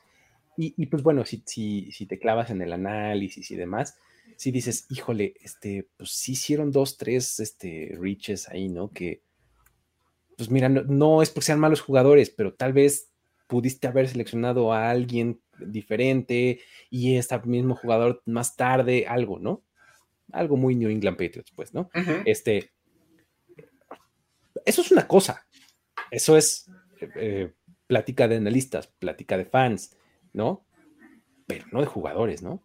Y, y, pues bueno, si, si, si te clavas en el análisis y demás, si dices, híjole, este, pues sí hicieron dos, tres este, reaches ahí, ¿no? Que, pues mira, no, no es porque sean malos jugadores, pero tal vez pudiste haber seleccionado a alguien diferente y este mismo jugador más tarde, algo, ¿no? Algo muy New England Patriots, pues, ¿no? Ujú. Este, eso es una cosa. Eso es eh, eh, plática de analistas, plática de fans, ¿no? Pero no de jugadores, ¿no?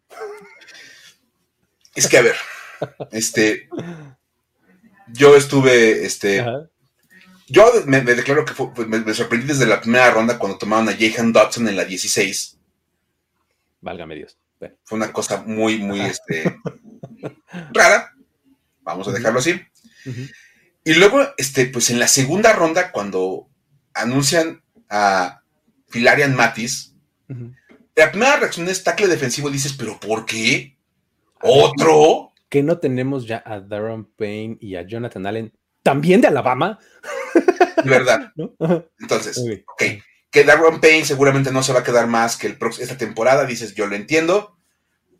Es que, a ver, este, yo estuve, este, Ajá. yo me, me declaro que fue- me, me sorprendí desde la primera ronda cuando tomaron a Jahan Dodson en la 16. Válgame Dios. Bueno, Fue una cosa muy, muy, este, rara. Vamos a dejarlo así. Y luego, este, pues en la segunda ronda, cuando anuncian a Filarian Matis, la primera reacción es tackle defensivo, dices, ¿pero por qué? ¿Otro? Que no tenemos ya a Darren Payne y a Jonathan Allen, también de Alabama, De verdad. Entonces, Ok. que Darren Payne seguramente no se va a quedar más que el esta temporada, dices, yo lo entiendo,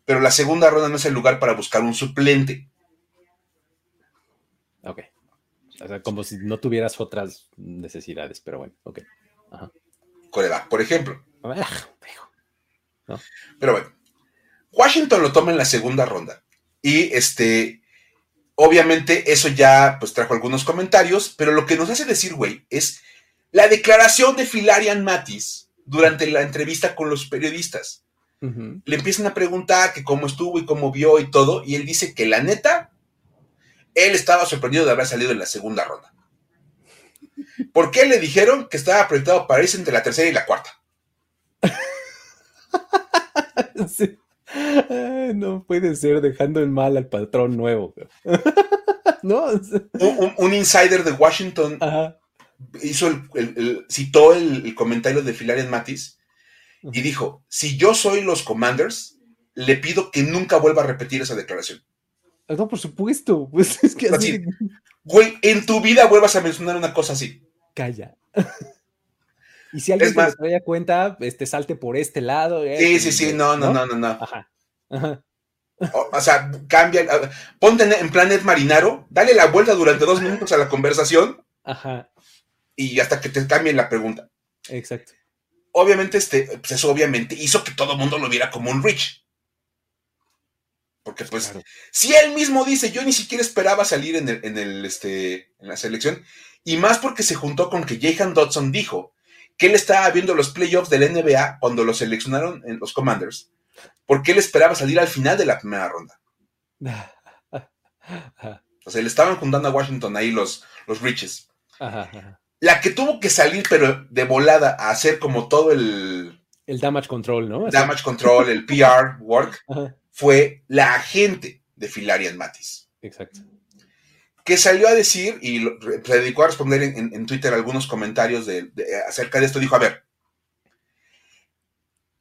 pero la segunda ronda no es el lugar para buscar un suplente. Ok. O sea, como si no tuvieras otras necesidades, pero bueno, ok. Ajá. Por ejemplo. Ah. Pero bueno, Washington lo toma en la segunda ronda. Y este, obviamente eso ya pues trajo algunos comentarios, pero lo que nos hace decir, güey, es la declaración de Filarian Matis durante la entrevista con los periodistas. Le empiezan a preguntar que cómo estuvo y cómo vio y todo, y él dice que la neta, él estaba sorprendido de haber salido en la segunda ronda. ¿Por qué le dijeron que estaba proyectado para irse entre la tercera y la cuarta? Sí. Ay, no puede ser dejando en mal al patrón nuevo. no, Un, insider de Washington ajá. hizo el, el- el- citó el, el comentario de Filarian Matis y dijo: Si yo soy los Commanders, le pido que nunca vuelva a repetir esa declaración. No, por supuesto. Pues es que así Güey, en tu vida vuelvas a mencionar una cosa así. calla. Y si alguien se más- le trae cuenta, este salte por este lado. Sí, este, sí, sí, no, no, no, no, no. Ajá. Ajá. O, o sea, cambia, ponte en- en plan Ed Marinaro, dale la vuelta durante dos minutos a la conversación Ajá. y hasta que te cambien la pregunta. Exacto. Obviamente, este, pues eso obviamente hizo que todo el mundo lo viera como un Rich. Porque pues, Claro. si él mismo dice, yo ni siquiera esperaba salir en, el, en, el, este, en la selección, y más porque se juntó con que Jahan Dodson dijo que él estaba viendo los playoffs del NBA cuando lo seleccionaron en los Commanders, porque él esperaba salir al final de la primera ronda. O sea, le estaban juntando a Washington ahí los, los Riches. Ajá, ajá. La que tuvo que salir, pero de volada, a hacer como todo el El damage control, ¿no? Damage control, el PR work, Ajá. fue la agente de Filarian Matis, Exacto. que salió a decir y lo- se dedicó a responder en, en- en Twitter algunos comentarios de- de- acerca de esto. Dijo, a ver,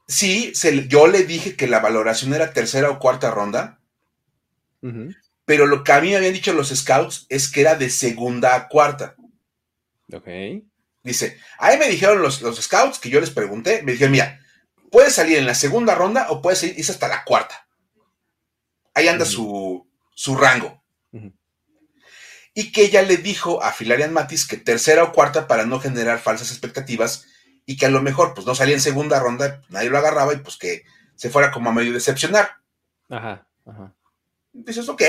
sí, se yo le dije que la valoración era tercera o cuarta ronda, pero lo que a mí me habían dicho los scouts es que era de segunda a cuarta. Ok. Dice, ahí me dijeron los, los scouts que yo les pregunté, me dijeron, mira, puedes salir en la segunda ronda o puedes ir irse hasta la cuarta. Ahí anda su, su rango. Y que ella le dijo a Filarian Matis que tercera o cuarta para no generar falsas expectativas y que a lo mejor pues no salía en segunda ronda, nadie lo agarraba y pues que se fuera como a medio decepcionar. Ajá. Ajá. Dices, ok,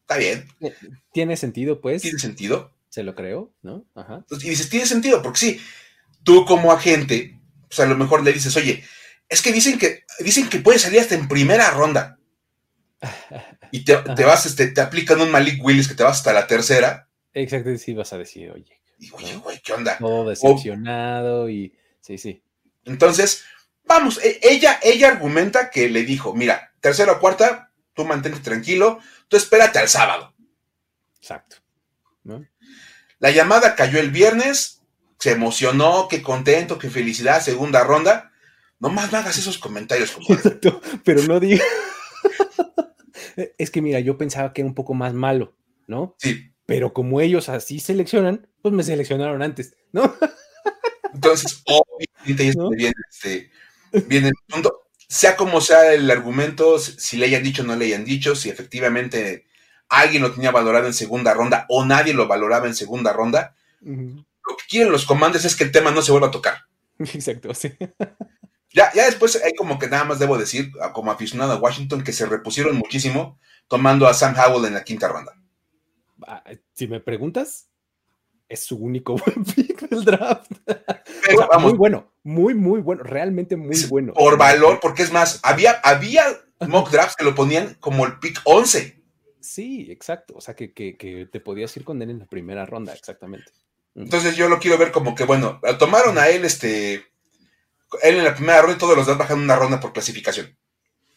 está bien, Tiene sentido, pues. tiene sentido. Se lo creo, ¿no? Ajá. Entonces, y dices, tiene sentido, porque sí, tú como agente, pues a lo mejor le dices, oye, es que dicen que, dicen que puede salir hasta en primera ronda. Y te, te vas, este, te aplican un Malik Willis que te vas hasta la tercera. Exacto, sí vas a decir, oye, Y oye, güey, ¿qué onda? todo decepcionado y. Sí, sí. Entonces, vamos, e- ella, ella argumenta que le dijo, mira, tercera o cuarta, tú mantente tranquilo, tú espérate al sábado. Exacto. ¿No? La llamada cayó el viernes, se emocionó, qué contento, qué felicidad, segunda ronda. No más no hagas esos comentarios, compadre. Exacto, pero no diga. es que mira, yo pensaba que era un poco más malo, ¿no? Sí, pero como ellos así seleccionan, pues me seleccionaron antes, ¿no? Entonces, obviamente, ¿No? viene, este, viene el punto. Sea como sea el argumento, si le hayan dicho o no le hayan dicho, si efectivamente alguien lo tenía valorado en segunda ronda o nadie lo valoraba en segunda ronda, lo que quieren los comandos es que el tema no se vuelva a tocar. Exacto, sí. Ya, ya después hay como que nada más debo decir, como aficionado a Washington, que se repusieron muchísimo tomando a Sam Howell en la quinta ronda. Ah, si me preguntas, es su único buen pick del draft. Pero, vamos, muy bueno, muy, muy bueno, realmente muy bueno. Por valor, porque es más, había, había mock drafts que lo ponían como el pick 11. Sí, exacto. O sea, que, que, que, te podías ir con él en la primera ronda, exactamente. Entonces yo lo quiero ver como que, bueno, tomaron a él este él en la primera ronda y todos los demás bajan una ronda por clasificación.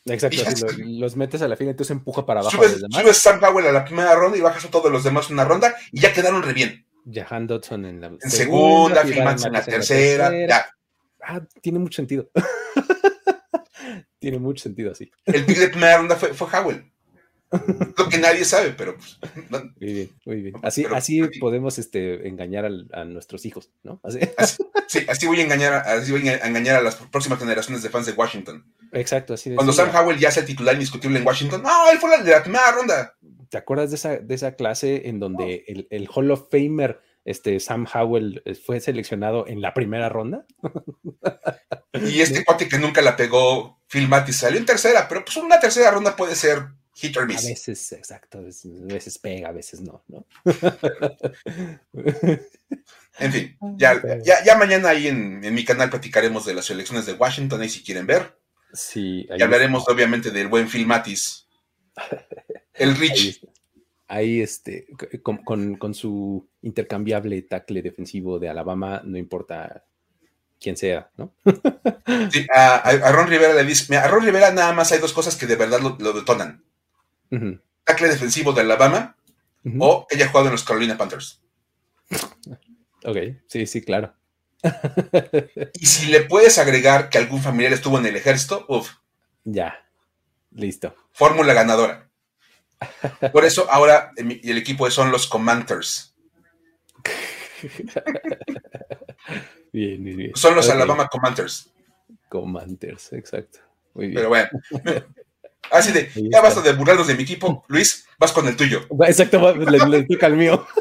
Exacto, los metes a la fila y entonces empuja para abajo. Subes, a subes Sam Powell a la primera ronda y bajas a todos los demás una ronda y ya quedaron re bien. Jahan Dodson en la en segunda, segunda en la tercera, ya. Ah, tiene mucho sentido. tiene mucho sentido así. El pick de primera ronda fue, fue Howell. Lo que nadie sabe, pero pues, Muy bien, muy bien. Así, así podemos este, engañar a, a nuestros hijos, ¿no? Así. sí, así voy, a engañar, a, así voy a engañar a las próximas generaciones de fans de Washington. Exacto, así Cuando Sam Howell ya sea titular indiscutible en Washington, no, él fue la de la primera ronda. ¿Te acuerdas de esa, de esa clase en donde el, el Hall of Famer este, Sam Howell eh, fue seleccionado en la primera ronda? y este cuate que nunca la pegó, Phil Mattis, salió en tercera, pero pues una tercera ronda puede ser hit or miss. A veces, exacto, a veces, pega, a veces no, ¿no? en fin, ya, ya, ya mañana ahí en, en, mi canal platicaremos de las elecciones de Washington, ahí si quieren ver. Sí. Y hablaremos está. obviamente del buen Phil Mattis. El Rich. Ahí, ahí este, con, con, con, su intercambiable tackle defensivo de Alabama, no importa quien sea, ¿no? sí, a, a, Ron Rivera le dice, a Ron Rivera nada más hay dos cosas que de verdad lo, lo detonan. Uh -huh. Tackle defensivo de Alabama uh -huh. o que haya jugado en los Carolina Panthers. Ok, sí, sí, claro. y si le puedes agregar que algún familiar estuvo en el ejército, uff. Ya, listo. Fórmula ganadora. Por eso ahora el equipo son los Commanders. bien, bien, bien. Son los okay. Alabama Commanders. Commanders, exacto. Muy bien. Pero bueno. Así de, ya basta de burlarnos de mi equipo, Luis, vas con el tuyo. Exacto, le, le toca al mío.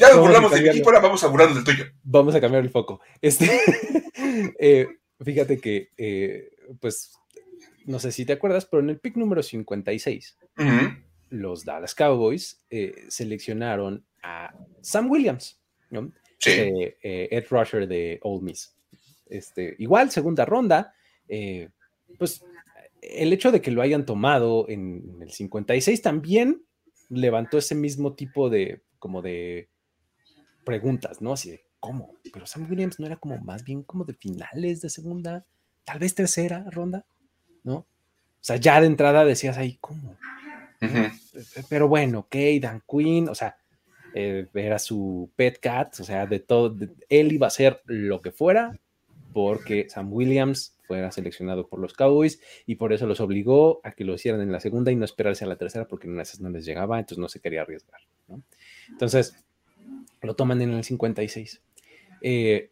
Ya nos burlamos de mi equipo, ahora vamos a burlarnos del tuyo. Vamos a cambiar el foco. Este, eh, fíjate que, eh, pues, no sé si te acuerdas, pero en el pick número 56, uh -huh. los Dallas Cowboys eh, seleccionaron a Sam Williams, ¿no? Sí. Ed Rusher de Old Miss. Este, igual, segunda ronda, pues el hecho de que lo hayan tomado en el 56 también levantó ese mismo tipo de, como de preguntas, ¿no? Así de, ¿cómo? Pero Sam Williams no era como más bien como de finales de segunda, tal vez tercera ronda, ¿no? O sea, ya de entrada decías ahí, ¿cómo? Uh -huh. Pero bueno, ok, Dan Quinn, o sea, eh, era su pet cat, o sea, de todo, de, él iba a hacer lo que fuera porque Sam Williams fuera seleccionado por los Cowboys y por eso los obligó a que lo hicieran en la segunda y no esperarse a la tercera porque en esas no les llegaba, entonces no se quería arriesgar, ¿no? Entonces, lo toman en el 56. Eh,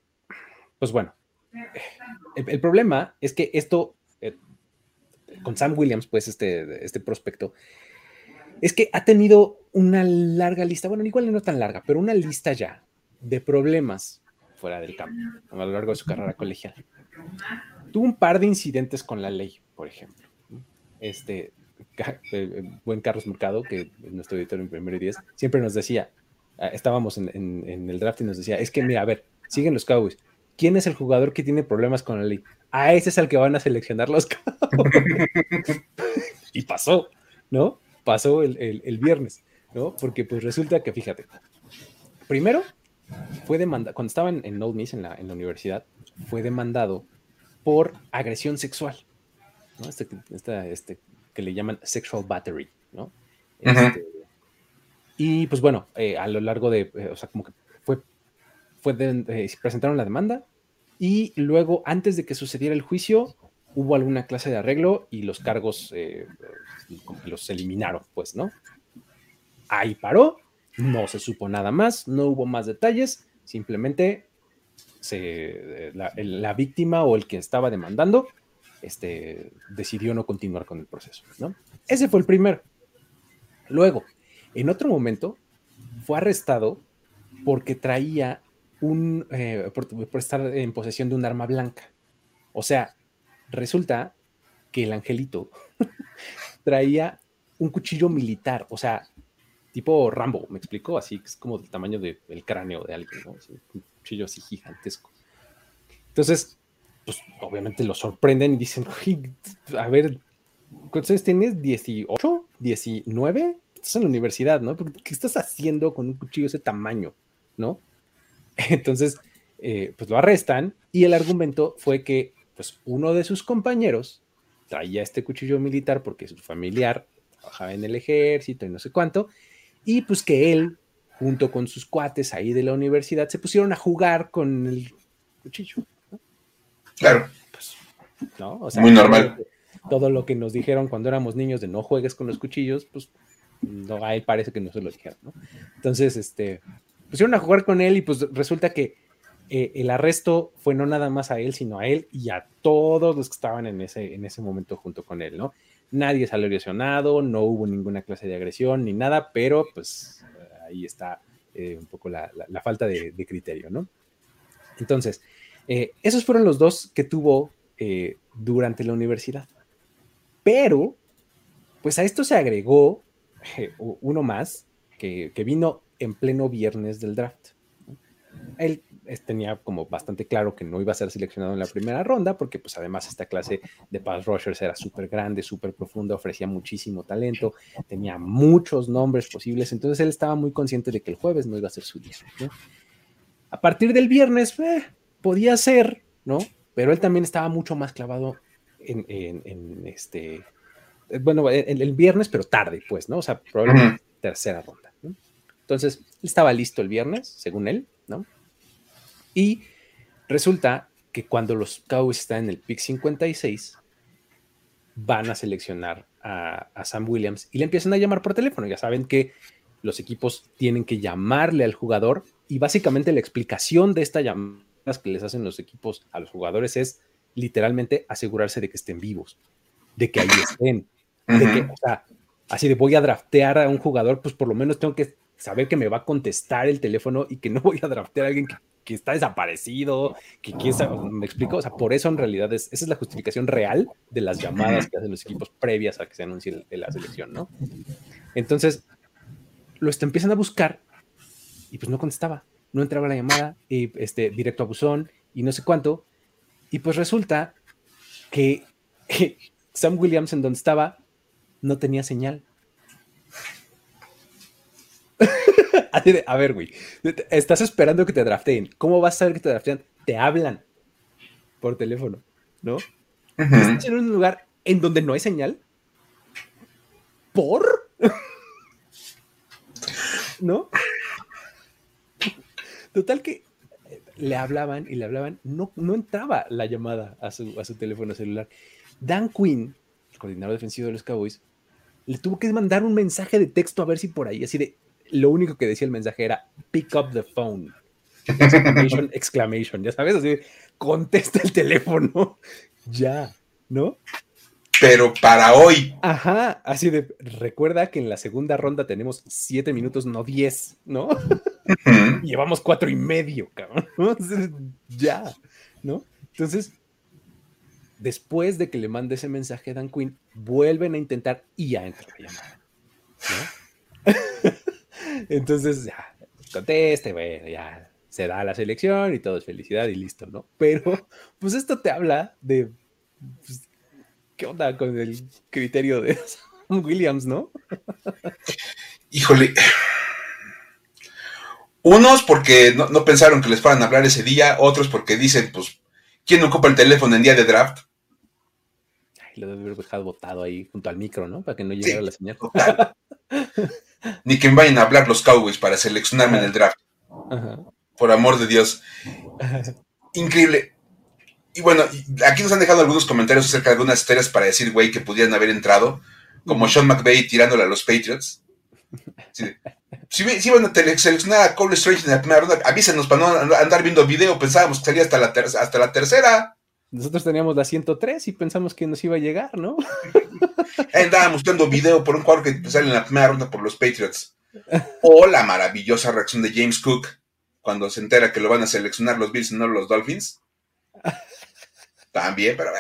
pues bueno, el, el, problema es que esto, eh, con Sam Williams, pues este, este prospecto, es que ha tenido una larga lista, bueno, igual no tan larga, pero una lista ya de problemas fuera del campo a lo largo de su carrera colegial. Tuvo un par de incidentes con la ley, por ejemplo. Este, el buen Carlos Mercado, que es nuestro editor en primero y diez, siempre nos decía, estábamos en, en, en, el draft y nos decía, es que mira, a ver, siguen los Cowboys. ¿Quién es el jugador que tiene problemas con la ley? A ese es el que van a seleccionar los y pasó, ¿no? Pasó el, el, el, viernes, ¿no? Porque pues resulta que, fíjate, primero fue demandado, cuando estaba en, en Old Miss, en la, en la universidad, fue demandado por agresión sexual, ¿no? Este, este, este que le llaman sexual battery, ¿no? Uh -huh. este, y pues bueno, eh, a lo largo de, eh, o sea, como que fue, fue de, eh, presentaron la demanda y luego, antes de que sucediera el juicio, hubo alguna clase de arreglo y los cargos eh, los eliminaron, pues, ¿no? Ahí paró No se supo nada más, no hubo más detalles, simplemente se, la, víctima o el que estaba demandando este, decidió no continuar con el proceso. ¿no? Ese fue el primero. Luego, en otro momento, fue arrestado porque traía un, eh, por, estar en posesión de un arma blanca. O sea, resulta que el angelito traía un cuchillo militar, o sea, tipo Rambo, ¿me explico? Así, es como del tamaño del cráneo de alguien, ¿no? un cuchillo así gigantesco. Entonces, pues obviamente lo sorprenden y dicen, a ver, ¿cuántos años tienes? ¿18? ¿19? Estás en la universidad, ¿no? ¿Qué estás haciendo con un cuchillo de ese tamaño, no? Entonces, eh, pues lo arrestan y el argumento fue que, pues uno de sus compañeros traía este cuchillo militar porque su familiar trabajaba en el ejército y no sé cuánto, y pues que él, junto con sus cuates ahí de la universidad, se pusieron a jugar con el cuchillo. Claro. Pues, ¿no? Muy normal. Todo lo que nos dijeron cuando éramos niños de no juegues con los cuchillos, pues no, ahí parece que no se lo dijeron, ¿no? Entonces, este, pusieron a jugar con él y pues resulta que eh, el arresto fue no nada más a él, sino a él y a todos los que estaban en ese, en ese momento junto con él, ¿no? Nadie salió lesionado, no hubo ninguna clase de agresión ni nada, pero pues ahí está eh, un poco la, falta de, criterio, ¿no? Entonces, eh, esos fueron los dos que tuvo eh, durante la universidad. Pero, pues a esto se agregó uno más que, que, vino en pleno viernes del draft. Él tenía como bastante claro que no iba a ser seleccionado en la primera ronda, porque pues además esta clase de pass rushers era súper grande, súper profunda, ofrecía muchísimo talento, tenía muchos nombres posibles, entonces él estaba muy consciente de que el jueves no iba a ser su día. A partir del viernes, eh, podía ser, ¿no? Pero él también estaba mucho más clavado en, este, bueno, en el viernes, pero tarde, pues, ¿no? O sea, probablemente tercera ronda. Entonces, él estaba listo el viernes, según él. Y resulta que cuando los Cowboys están en el pick 56, van a seleccionar a, Sam Williams y le empiezan a llamar por teléfono. Ya saben que los equipos tienen que llamarle al jugador y básicamente la explicación de estas llamadas que les hacen los equipos a los jugadores es literalmente asegurarse de que estén vivos, de que ahí estén, de que, o sea, así de voy a draftear a un jugador, pues por lo menos tengo que saber que me va a contestar el teléfono y que no voy a draftear a alguien que que está desaparecido, que quién me explico, o sea, por eso en realidad es, esa es la justificación real de las llamadas que hacen los equipos previas a que se anuncie la selección, ¿no? Entonces, lo empiezan a buscar y pues no contestaba, no entraba la llamada, y este, directo a buzón y no sé cuánto, y pues resulta que Sam Williams en donde estaba no tenía señal. a ver, güey, estás esperando que te drafteen. ¿Cómo vas a saber que te draftean? Te hablan por teléfono, ¿no? Estás en un lugar en donde no hay señal. ¿Por? ¿No? Total que le hablaban y le hablaban, no, no entraba la llamada a su, a su teléfono celular. Dan Quinn, el coordinador defensivo de los Cowboys, le tuvo que mandar un mensaje de texto a ver si por ahí, así de, lo único que decía el mensaje era pick up the phone. Exclamation, exclamation, ya sabes, así, contesta el teléfono, ya, ¿no? Pero para hoy. Ajá, así de, recuerda que en la segunda ronda tenemos siete minutos, no diez, ¿no? Llevamos cuatro y medio, cabrón. ya, ¿no? Entonces, después de que le mande ese mensaje a Dan Quinn, vuelven a intentar y ya entra la llamada, ¿no? Entonces, ya, conteste, bueno, ya se da la selección y todo es felicidad y listo, ¿no? Pero, pues esto te habla de, pues, ¿qué onda con el criterio de Williams, no? Híjole. Unos porque no, pensaron que les fueran a hablar ese día, otros porque dicen, pues, ¿quién ocupa el teléfono en día de draft? Ay, lo debe haber dejado botado ahí junto al micro, ¿no? Para que no llegara la señal. ni que me vayan a hablar los Cowboys para seleccionarme en el draft. Por amor de Dios. Increíble. Y bueno, aquí nos han dejado algunos comentarios acerca de algunas historias para decir, güey, que pudieran haber entrado, como Sean McVay tirándole a los Patriots. Si, si, van a seleccionar a Cole Strange en la primera ronda, avísenos para no andar viendo video. Pensábamos que salía hasta la, hasta la tercera. Nosotros teníamos la 103 y pensamos que nos iba a llegar, ¿no? Andábamos viendo video por un jugador que sale en la primera ronda por los Patriots. O la maravillosa reacción de James Cook cuando se entera que lo van a seleccionar los Bills y no los Dolphins. También, pero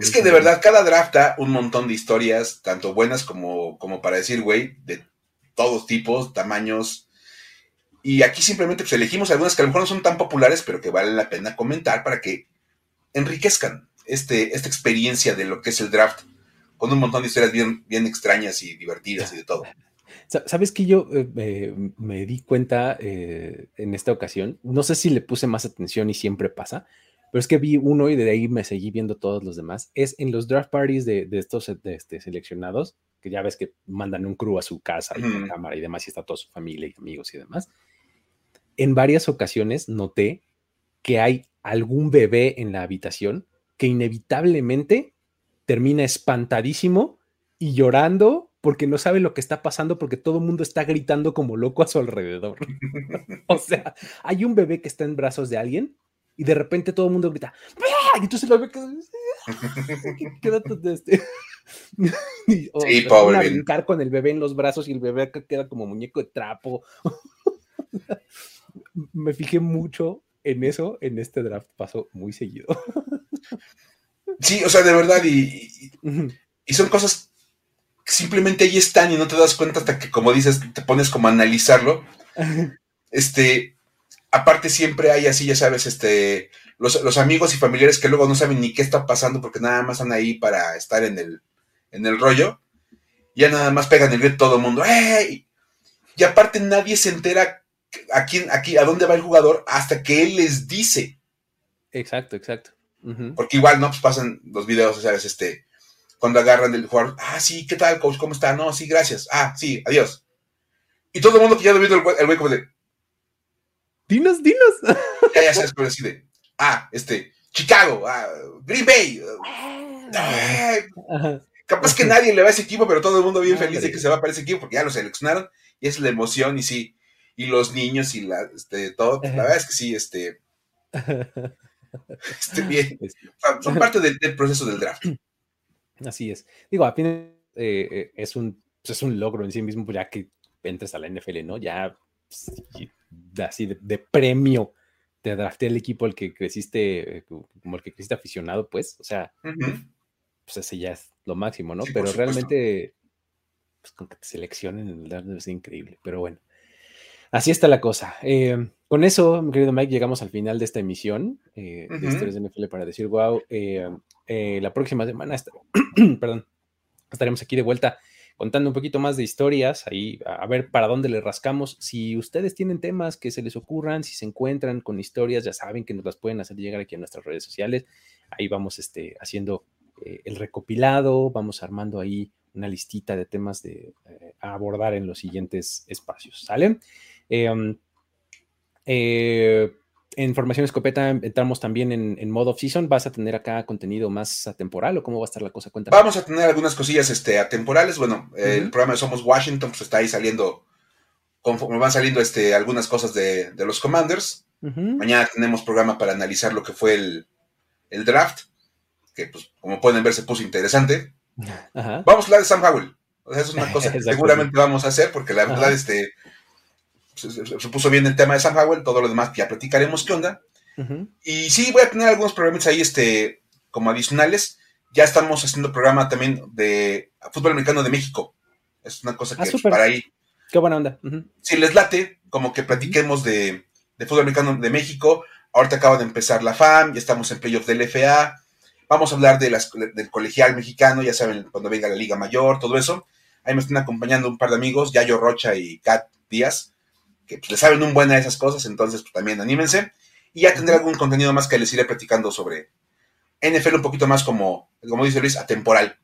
es que de verdad, cada draft da un montón de historias, tanto buenas como, como para decir, güey, de todos tipos, tamaños. Y aquí simplemente pues, elegimos algunas que a lo mejor no son tan populares, pero que valen la pena comentar para que enriquezcan este, esta experiencia de lo que es el draft, con un montón de historias bien, bien extrañas y divertidas y de todo. Sabes que yo eh, me di cuenta eh, en esta ocasión, no sé si le puse más atención y siempre pasa, pero es que vi uno y de ahí me seguí viendo todos los demás. Es en los draft parties de, estos este, seleccionados, que ya ves que mandan un crew a su casa y con cámara y demás, y está toda su familia y amigos y demás. En varias ocasiones noté que hay algún bebé en la habitación que inevitablemente termina espantadísimo y llorando porque no sabe lo que está pasando porque todo el mundo está gritando como loco a su alrededor. o sea, hay un bebé que está en brazos de alguien y de repente todo el mundo grita, y entonces lo ve que queda este. y, sí, pobre. A brincar con el bebé en los brazos y el bebé queda como muñeco de trapo. Me fijé mucho en eso, en este draft pasó muy seguido. sí, o sea, de verdad, y, y son cosas que simplemente ahí están y no te das cuenta hasta que, como dices, te pones como a analizarlo. Este, aparte siempre hay así, ya sabes, este, los, amigos y familiares que luego no saben ni qué está pasando porque nada más están ahí para estar en el, en el rollo. Ya nada más pegan el grito todo el mundo. ¡Ey! Y aparte nadie se entera a quién, aquí, a dónde va el jugador hasta que él les dice. Exacto, exacto. Porque igual, ¿no? Pues pasan los videos, ¿sabes? Este, cuando agarran el jugador, ah, sí, ¿qué tal, coach? ¿Cómo está? No, sí, gracias. Ah, sí, adiós. Y todo el mundo que ya ha visto el güey como de, Dinos, dinos. Ya, ya sabes. Ah, este, Chicago, ah, Green Bay. Ah, capaz que nadie le va a ese equipo, pero todo el mundo bien feliz de que se va para ese equipo porque ya lo seleccionaron y es la emoción y sí, y los niños y la, este, todo. La verdad es que sí, este, este bien, son parte del, proceso del draft. Así es. Digo, a fin eh, eh, es un pues, es un logro en sí mismo, pues, ya que entres a la NFL, ¿no? Ya pues, así de, premio te drafté el equipo al que creciste, eh, como el que creciste aficionado, pues, o sea, pues ese ya es lo máximo, ¿no? Pero realmente, pues con que te seleccionen en el draft es increíble, pero bueno. Así está la cosa. Eh, con eso, mi querido Mike, llegamos al final de esta emisión eh, de Historias de NFL para decir, wow, la próxima semana, perdón, estaremos aquí de vuelta contando un poquito más de historias, ahí a ver para dónde le rascamos. Si ustedes tienen temas que se les ocurran, si se encuentran con historias, ya saben que nos las pueden hacer llegar aquí a nuestras redes sociales. Ahí vamos este, haciendo eh, el recopilado, vamos armando ahí una listita de temas de, eh, a abordar en los siguientes espacios. ¿Sale? Em, eh, en Formación Escopeta entramos también en, modo off-season. ¿Vas a tener acá contenido más atemporal o cómo va a estar la cosa? Cuéntame. Vamos a tener algunas cosillas este, atemporales. Bueno, el programa de Somos Washington pues está ahí saliendo, conforme van saliendo este, algunas cosas de, los Commanders. Mañana tenemos programa para analizar lo que fue el, draft, que pues como pueden ver se puso interesante. Vamos a hablar de Sam Howell. O sea, es una cosa que seguramente vamos a hacer porque la verdad este se, puso bien el tema de Sam Howell, todo lo demás ya platicaremos qué onda. Y sí, voy a tener algunos programas ahí este, como adicionales. Ya estamos haciendo programa también de fútbol americano de México. Es una cosa ah, que para ahí. Qué buena onda. Si les late, como que platiquemos de, fútbol americano de México. Ahorita acaba de empezar la FAM, ya estamos en playoff del FA. Vamos a hablar de las, del colegial mexicano, ya saben, cuando venga la Liga Mayor, todo eso. Ahí me están acompañando un par de amigos, Yayo Rocha y Kat Díaz que pues, le saben un buen a esas cosas, entonces pues, también anímense. Y ya tendré algún contenido más que les iré platicando sobre NFL un poquito más como, como dice Luis, atemporal.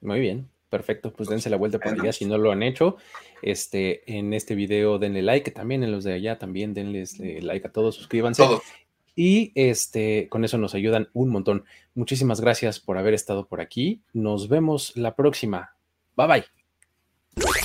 Muy bien, perfecto. Pues dense la vuelta por allá si no lo han hecho. Este, en este video denle like, también en los de allá también denles eh, like a todos, suscríbanse. Y este, con eso nos ayudan un montón. Muchísimas gracias por haber estado por aquí. Nos vemos la próxima. Bye bye.